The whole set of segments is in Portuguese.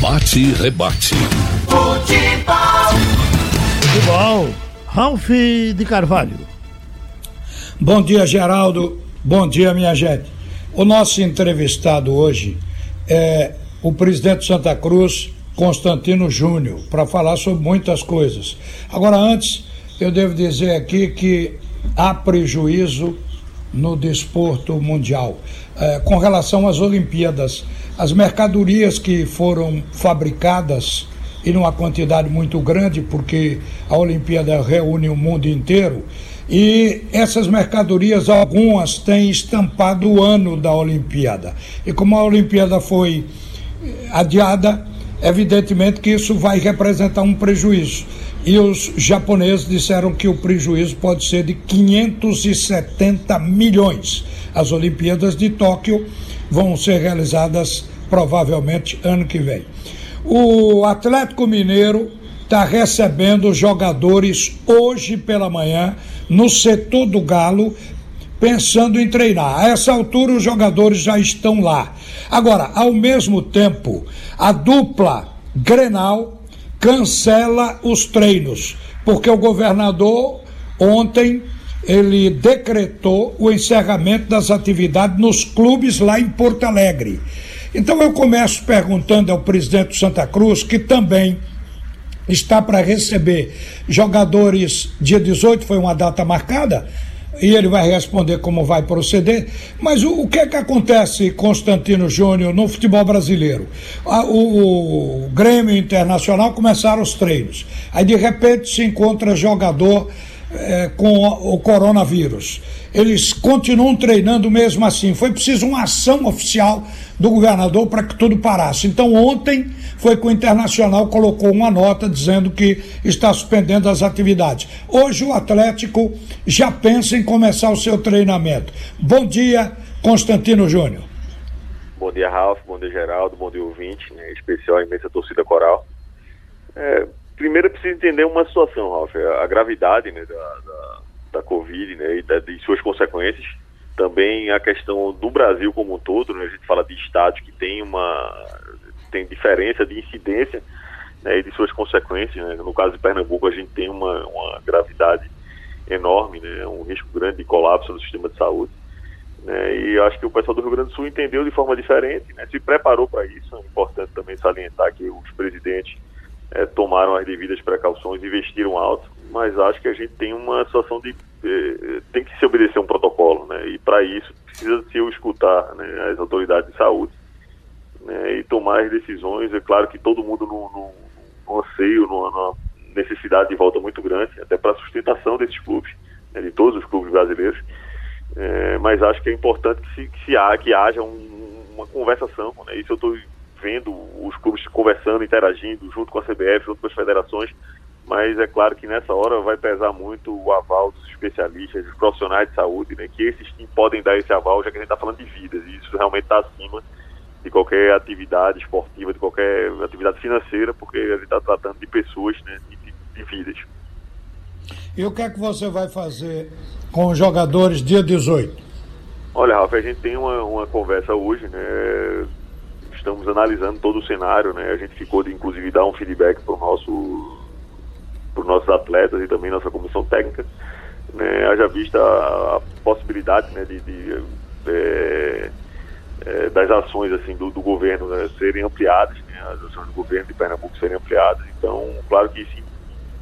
Bate e rebate. Futebol. Futebol. Ralf de Carvalho. Bom dia, Geraldo. Bom dia, minha gente. O nosso entrevistado hoje é o presidente de Santa Cruz, Constantino Júnior, para falar sobre muitas coisas. Agora, antes, eu devo dizer aqui que há prejuízo no desporto mundial. É, com relação às Olimpíadas, as mercadorias que foram fabricadas e numa quantidade muito grande, porque a Olimpíada reúne o mundo inteiro, e essas mercadorias, algumas têm estampado o ano da Olimpíada. E como a Olimpíada foi adiada, evidentemente que isso vai representar um prejuízo. E os japoneses disseram que o prejuízo pode ser de 570 milhões. As Olimpíadas de Tóquio vão ser realizadas provavelmente ano que vem. O Atlético Mineiro está recebendo jogadores hoje pela manhã no setor do Galo, pensando em treinar. A essa altura, os jogadores já estão lá. Agora, ao mesmo tempo, a dupla Grenal cancela os treinos, porque o governador ontem ele decretou o encerramento das atividades nos clubes lá em Porto Alegre. Então eu começo perguntando ao presidente do Santa Cruz, que também está para receber jogadores dia 18, foi uma data marcada, e ele vai responder como vai proceder. Mas o, o que é que acontece, Constantino Júnior, no futebol brasileiro? A, o, o, Grêmio Internacional começaram os treinos. Aí de repente se encontra jogador é, com o coronavírus. Eles continuam treinando mesmo assim. Foi preciso uma ação oficial do governador para que tudo parasse. Então, ontem foi que o Internacional colocou uma nota dizendo que está suspendendo as atividades. Hoje, o Atlético já pensa em começar o seu treinamento. Bom dia, Constantino Júnior. Bom dia, Ralf. Bom dia, Geraldo. Bom dia, ouvinte. Né? Especial a imensa torcida coral. É, primeiro preciso entender uma situação, Ralf, a gravidade né, da, da, Covid né, e da, de suas consequências. Também a questão do Brasil como um todo, né, a gente fala de estados que tem uma tem diferença de incidência né, e de suas consequências. Né. No caso de Pernambuco, a gente tem uma, uma gravidade enorme, né, um risco grande de colapso do sistema de saúde. Né, e acho que o pessoal do Rio Grande do Sul entendeu de forma diferente, né, se preparou para isso. É importante também salientar que os presidentes é, tomaram as devidas precauções, investiram alto, mas acho que a gente tem uma situação de é, tem que se obedecer um protocolo, né? E para isso precisa se escutar né, as autoridades de saúde né, e tomar as decisões. É claro que todo mundo no, no, anseio, numa, numa, necessidade de volta muito grande, até para a sustentação desses clubes, né, de todos os clubes brasileiros. É, mas acho que é importante que, se, que, se há, que haja um, uma conversação. Né? Isso eu estou vendo os clubes conversando, interagindo junto com a CBF, junto com as federações, mas é claro que nessa hora vai pesar muito o aval dos especialistas, dos profissionais de saúde, né, que esses sim podem dar esse aval, já que a gente está falando de vidas, e isso realmente está acima de qualquer atividade esportiva, de qualquer atividade financeira, porque a gente está tratando de pessoas, né, de, de vidas. E o que é que você vai fazer com os jogadores dia 18? Olha, Rafa, a gente tem uma, uma conversa hoje, né? Estamos analisando todo o cenário, né? A gente ficou de inclusive dar um feedback para nosso os nossos atletas e também nossa comissão técnica, né? Haja vista a, possibilidade, né, de, de é, é, das ações assim do, do governo né, serem ampliadas, né? As ações do governo de Pernambuco serem ampliadas. Então, claro que isso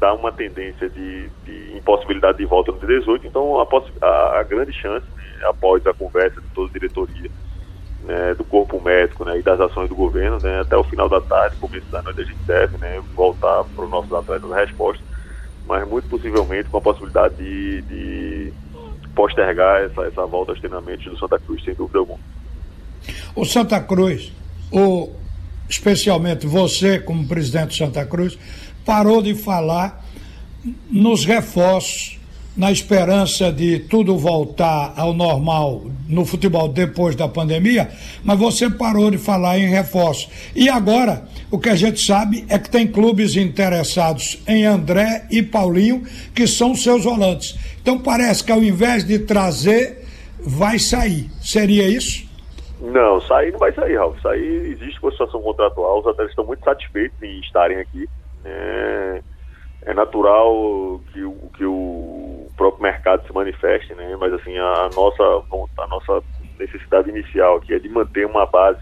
dá uma tendência de, de impossibilidade de volta no 18. Então, a, a, a grande chance, né, após a conversa de toda a diretoria né, do corpo médico né, e das ações do governo, né, até o final da tarde, começo da noite, a gente deve né, voltar para os nossos atletas a resposta, mas muito possivelmente com a possibilidade de, de postergar essa, essa volta aos treinamentos do Santa Cruz, sem dúvida alguma. O Santa Cruz, o, especialmente você, como presidente do Santa Cruz, parou de falar nos reforços na esperança de tudo voltar ao normal no futebol depois da pandemia, mas você parou de falar em reforço. E agora, o que a gente sabe é que tem clubes interessados em André e Paulinho, que são seus volantes. Então parece que ao invés de trazer, vai sair. Seria isso? Não, sair não vai sair, Ralf. Sair existe uma situação contratual, os atletas estão muito satisfeitos em estarem aqui. É, é natural que, que o próprio mercado se manifeste, né? Mas assim, a, nossa, a nossa necessidade inicial aqui é de manter uma base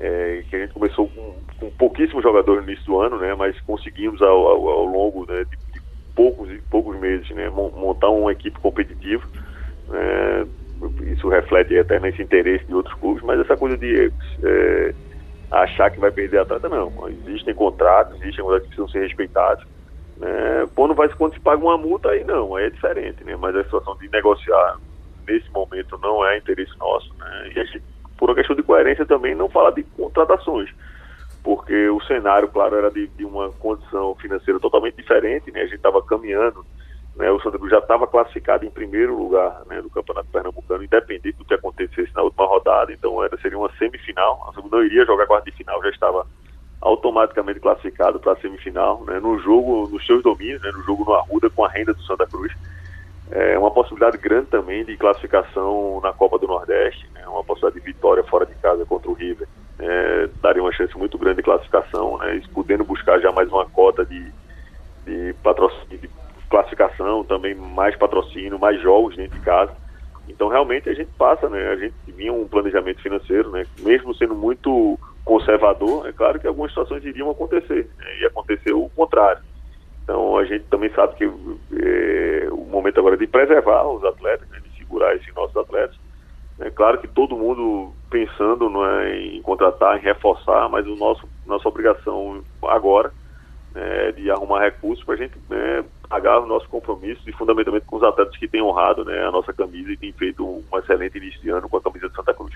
é, que a gente começou com, com pouquíssimos jogadores no início do ano, né? Mas conseguimos ao, ao, ao longo né, de, de, poucos poucos meses, né? Montar uma equipe competitiva. Né? Isso reflete até nesse interesse de outros clubes, mas essa coisa de é, achar que vai perder atleta, não. Existem contratos, existem coisas que precisam ser respeitados. Né? Quando, vai, quando se paga uma multa, aí não, aí é diferente, né? Mas a situação de negociar nesse momento não é interesse nosso, né? E a gente por uma questão de coerência também, não fala de contratações, porque o cenário, claro, era de, de uma condição financeira totalmente diferente, né? A gente estava caminhando, né? O Santa Cruz já estava classificado em primeiro lugar, né? Do Campeonato Pernambucano, independente do que acontecesse na última rodada, então era seria uma semifinal, a não iria jogar quarta de final, já estava automaticamente classificado para a semifinal, né? No jogo, nos seus domínios, né? No jogo no Arruda com a renda do Santa Cruz é uma possibilidade grande também de classificação na Copa do Nordeste, né, uma possibilidade de vitória fora de casa contra o River. É, daria uma chance muito grande de classificação, né, podendo buscar já mais uma cota de, de patrocínio, de classificação, também mais patrocínio, mais jogos dentro de casa. Então realmente a gente passa, né, a gente vinha um planejamento financeiro, né, mesmo sendo muito conservador, é claro que algumas situações iriam acontecer, né, e aconteceu o contrário. Então a gente também sabe que é, o momento agora é de preservar os atletas, né, de segurar esses nossos atletas. É claro que todo mundo pensando é, em contratar, em reforçar, mas o nosso nossa obrigação agora é de arrumar recursos para a gente né, pagar os nossos compromissos e fundamentalmente com os atletas que têm honrado né, a nossa camisa e têm feito um excelente início de ano com a camisa de Santa Cruz.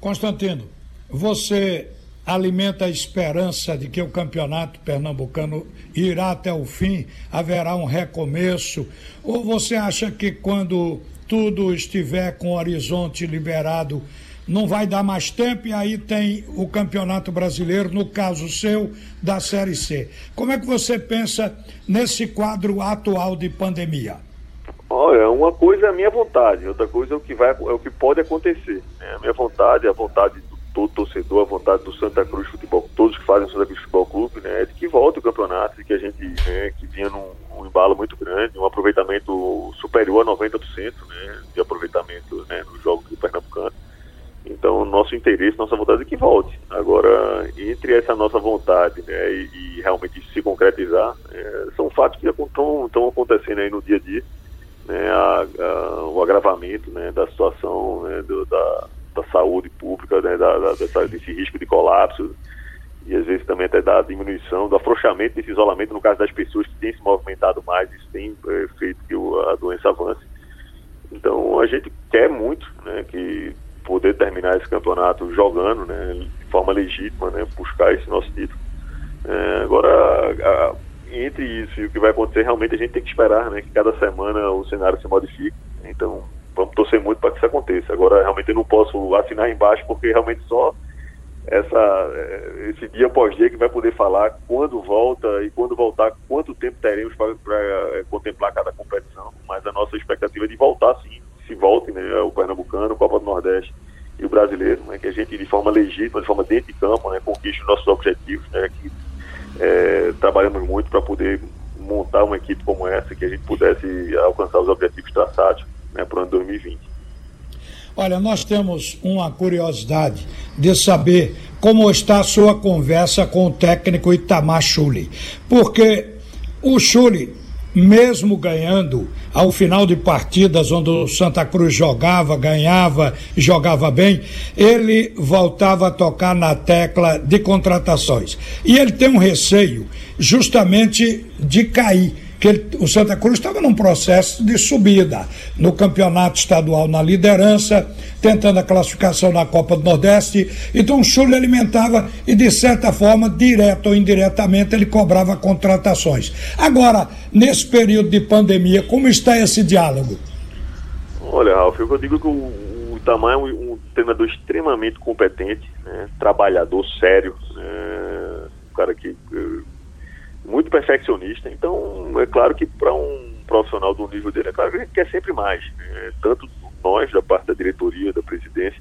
Constantino, você alimenta a esperança de que o campeonato pernambucano irá até o fim, haverá um recomeço? Ou você acha que quando tudo estiver com o horizonte liberado, não vai dar mais tempo e aí tem o Campeonato Brasileiro, no caso seu, da Série C. Como é que você pensa nesse quadro atual de pandemia? Olha, uma coisa é a minha vontade, outra coisa é o que vai, é o que pode acontecer. Né? A minha vontade, a vontade todo torcedor, a vontade do Santa Cruz Futebol, todos que fazem o Santa Cruz Futebol Clube, né, é de que volte o campeonato, de que a gente, né, que vinha num um embalo muito grande, um aproveitamento superior a 90%, né, de aproveitamento, né, nos jogos do Pernambucano. Então, nosso interesse, nossa vontade é que volte. Agora, entre essa nossa vontade, né, e, e realmente se concretizar, é, são fatos que estão acontecendo aí no dia a dia, né, a, a, o agravamento, né, da situação, né, do, da da saúde pública, né, da, da, dessa, desse risco de colapso e às vezes também até da diminuição, do afrouxamento desse isolamento no caso das pessoas que têm se movimentado mais, isso tem é, feito que a doença avance. Então a gente quer muito né, que poder terminar esse campeonato jogando né, de forma legítima, né, buscar esse nosso título. É, agora, a, entre isso e o que vai acontecer, realmente a gente tem que esperar né, que cada semana o cenário se modifique. Então, vamos torcer muito para que isso aconteça. Agora, realmente, eu não posso assinar embaixo, porque realmente só essa, eh, esse dia após dia que vai poder falar quando volta e quando voltar, quanto tempo teremos para eh, contemplar cada competição. Mas a nossa expectativa é de voltar, sim, se volte, né, o Pernambucano, Copa do Nordeste e o Brasileiro, né, que a gente, de forma legítima, de forma dentro de campo, né, conquiste os nossos objetivos, né, que é, trabalhamos muito para poder montar uma equipe como essa, que a gente pudesse alcançar os objetivos traçados né, para o ano 2020. Olha, nós temos uma curiosidade de saber como está a sua conversa com o técnico Itamar Chuli. Porque o Chuli, mesmo ganhando ao final de partidas onde o Santa Cruz jogava, ganhava, jogava bem, ele voltava a tocar na tecla de contratações. E ele tem um receio justamente de cair que ele, o Santa Cruz estava num processo de subida no campeonato estadual na liderança, tentando a classificação na Copa do Nordeste. Então o Chule alimentava e, de certa forma, direto ou indiretamente, ele cobrava contratações. Agora, nesse período de pandemia, como está esse diálogo? Olha, Ralf, eu digo que o, o Itamar é um, um treinador extremamente competente, né, trabalhador, sério, né, um cara que eh, muito perfeccionista. Então, é claro que para um profissional do nível dele, é claro que a gente quer sempre mais. Né? Tanto nós, da parte da diretoria, da presidência,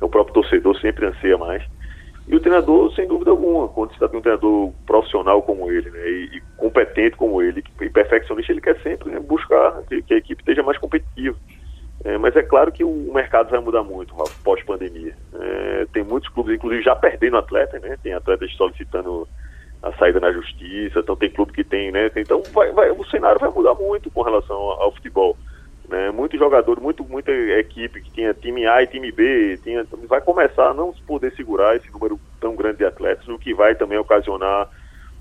é próprio torcedor sempre anseia mais. E o treinador, sem dúvida alguma, quando você está com um treinador profissional como ele, né, e, e, competente como ele, e perfeccionista, ele quer sempre né, buscar que, que, a equipe esteja mais competitiva. É, mas é claro que o mercado vai mudar muito pós-pandemia. É, tem muitos clubes, inclusive, já perdendo atleta, né? Tem atletas solicitando a saída na justiça, então tem clube que tem, né? Então vai, vai, o cenário vai mudar muito com relação ao, futebol. Né? Muito jogador, muito, muita equipe que tinha time A e time B, tinha, vai começar a não poder segurar esse número tão grande de atletas, o que vai também ocasionar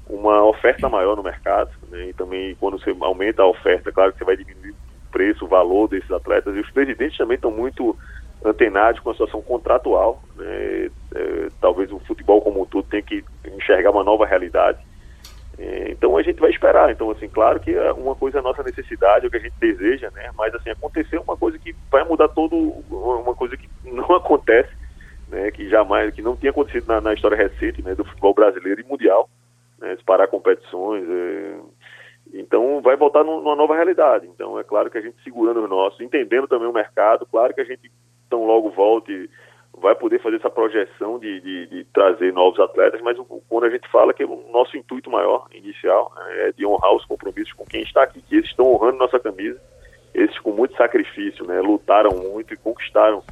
uma oferta maior no mercado. Né? E também quando você aumenta a oferta, claro que você vai diminuir o preço, o valor desses atletas. E os presidentes também estão muito antenados com a situação contratual. Né? É, talvez o futebol como um todo tenha que enxergar uma nova realidade é, então a gente vai esperar. Então, assim, claro que uma coisa é a nossa necessidade, é o que a gente deseja, né? Mas assim, aconteceu uma coisa que vai mudar todo, uma coisa que não acontece, né? Que jamais, que não tinha acontecido na, na história recente, né? Do futebol brasileiro e mundial, né? Disparar competições. É... Então vai voltar numa nova realidade. Então é claro que a gente segurando os nossos, entendendo também o mercado, claro que a gente tão logo volte vai poder fazer essa projeção de, de, de, trazer novos atletas, mas quando a gente fala que o nosso intuito maior, inicial, é de honrar os compromissos com quem está aqui, que eles estão honrando nossa camisa, esses com muito sacrifício, né, lutaram muito e conquistaram.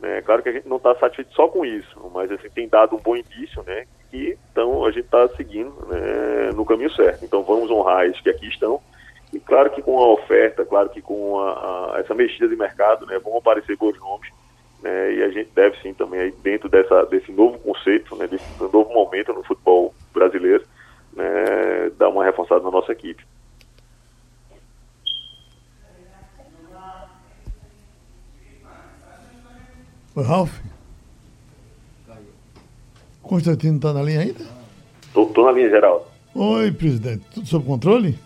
Né, claro que a gente não está satisfeito só com isso, mas assim, tem dado um bom indício, né, que então a gente está seguindo né, no caminho certo. Então vamos honrar esses que aqui estão, e claro que com a oferta, claro que com a, a, essa mexida de mercado, né, vão aparecer bons nomes, né, e a gente deve sim também aí dentro dessa, desse novo conceito, né, desse novo momento no futebol brasileiro, né, dar uma reforçada na nossa equipe. Oi, Ralf. Constantino está na linha ainda? Estou na linha, geral. Oi, presidente. Tudo sob controle?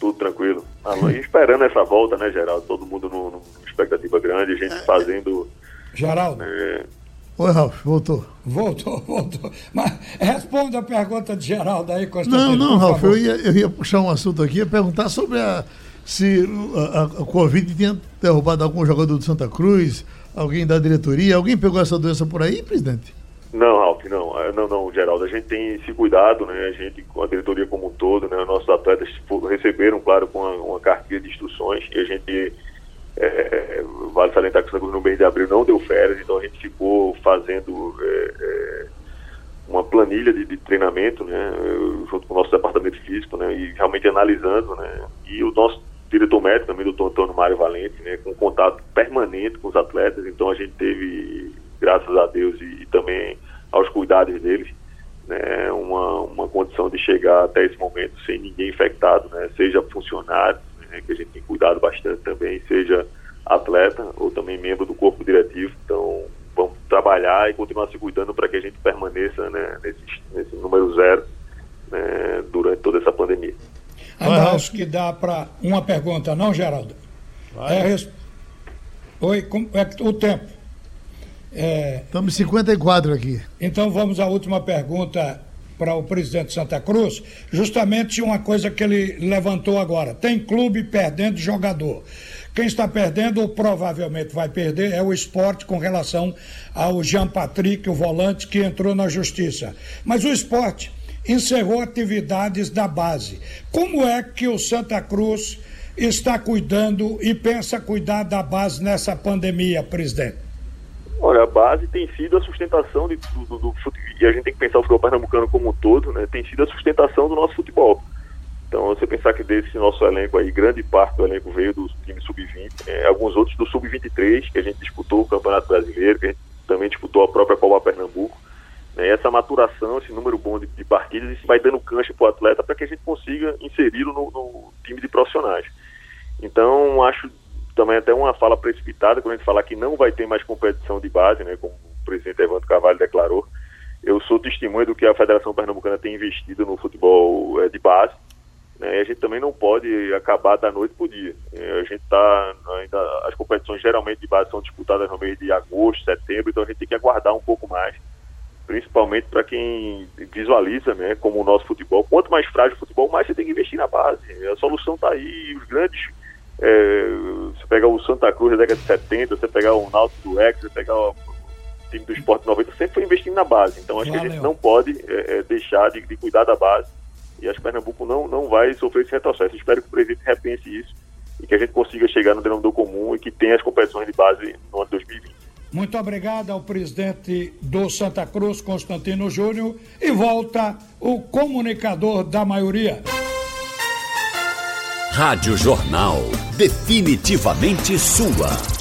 Tudo tranquilo. Alô, esperando essa volta, né, Geraldo? Todo mundo numa expectativa grande, a gente é. fazendo. Geraldo. É... Oi, Ralf, voltou. Voltou, voltou. Mas responda a pergunta de Geraldo aí, Constantino. Não, não, Ralf, eu ia, eu ia puxar um assunto aqui, ia perguntar sobre a, se a, a, a Covid tinha derrubado algum jogador do Santa Cruz, alguém da diretoria. Alguém pegou essa doença por aí, presidente? Não, Ralf, não. Ah, não, não, Geraldo. A gente tem se cuidado, né? A gente, com a diretoria como um todo, né? Nossos atletas receberam, claro, com uma, uma cartilha de instruções e a gente, é, vale salientar que no mês de abril não deu férias, então a gente ficou fazendo é, é, uma planilha de, de, treinamento, né? Junto com o nosso departamento físico, né? E realmente analisando, né? E o nosso diretor médico também, o doutor Antônio Mário Valente, né? Com contato permanente com os atletas, então a gente teve graças a Deus, e, e também aos cuidados deles, né, uma, uma condição de chegar até esse momento sem ninguém infectado, né, seja funcionário, né, que a gente tem cuidado bastante também, seja atleta ou também membro do corpo diretivo. Então, vamos trabalhar e continuar se cuidando para que a gente permaneça né, nesse, nesse número zero né, durante toda essa pandemia. Ainda acho que dá para uma pergunta, não, Geraldo? É, res... Oi, é o tempo. É... Estamos 54 aqui. Então vamos à última pergunta para o presidente Santa Cruz, justamente uma coisa que ele levantou agora. Tem clube perdendo jogador. Quem está perdendo, ou provavelmente vai perder, é o esporte com relação ao Jean Patrick, o volante, que entrou na justiça. Mas o esporte encerrou atividades da base. Como é que o Santa Cruz está cuidando e pensa cuidar da base nessa pandemia, presidente? Olha, a base tem sido a sustentação de, do, do, do, e a gente tem que pensar o futebol pernambucano como um todo, né? Tem sido a sustentação do nosso futebol. Então, você pensar que desse nosso elenco aí, grande parte do elenco veio do time sub-20, é, alguns outros do sub-23, que a gente disputou o Campeonato Brasileiro, que a gente também disputou a própria Copa Pernambuco. Né? Essa maturação, esse número bom de, de partidas, isso vai dando cancha para o atleta para que a gente consiga inseri-lo no, no time de profissionais. Então, acho também até uma fala precipitada quando a gente falar que não vai ter mais competição de base, né, como o presidente Evandro Carvalho declarou. Eu sou testemunha do que a Federação Pernambucana tem investido no futebol é, de base. Né, e a gente também não pode acabar da noite para o dia. É, a gente está ainda as competições geralmente de base são disputadas no mês de agosto, setembro, então a gente tem que aguardar um pouco mais, principalmente para quem visualiza, né, como o nosso futebol. Quanto mais frágil o futebol, mais você tem que investir na base. A solução está aí, os grandes é, você pegar o Santa Cruz da década de 70, você pegar o Náutico do Ex, você pegar o, time do Esporte 90 sempre foi investindo na base. Então acho que a gente não pode é, é, deixar de, de, cuidar da base. E acho que Pernambuco não, não vai sofrer esse retrocesso. Espero que o presidente repense isso e que a gente consiga chegar no denominador comum e que tenha as competições de base no ano 2020. Muito obrigado ao presidente do Santa Cruz, Constantino Júnior, e volta o comunicador da maioria. Rádio Jornal, definitivamente sua.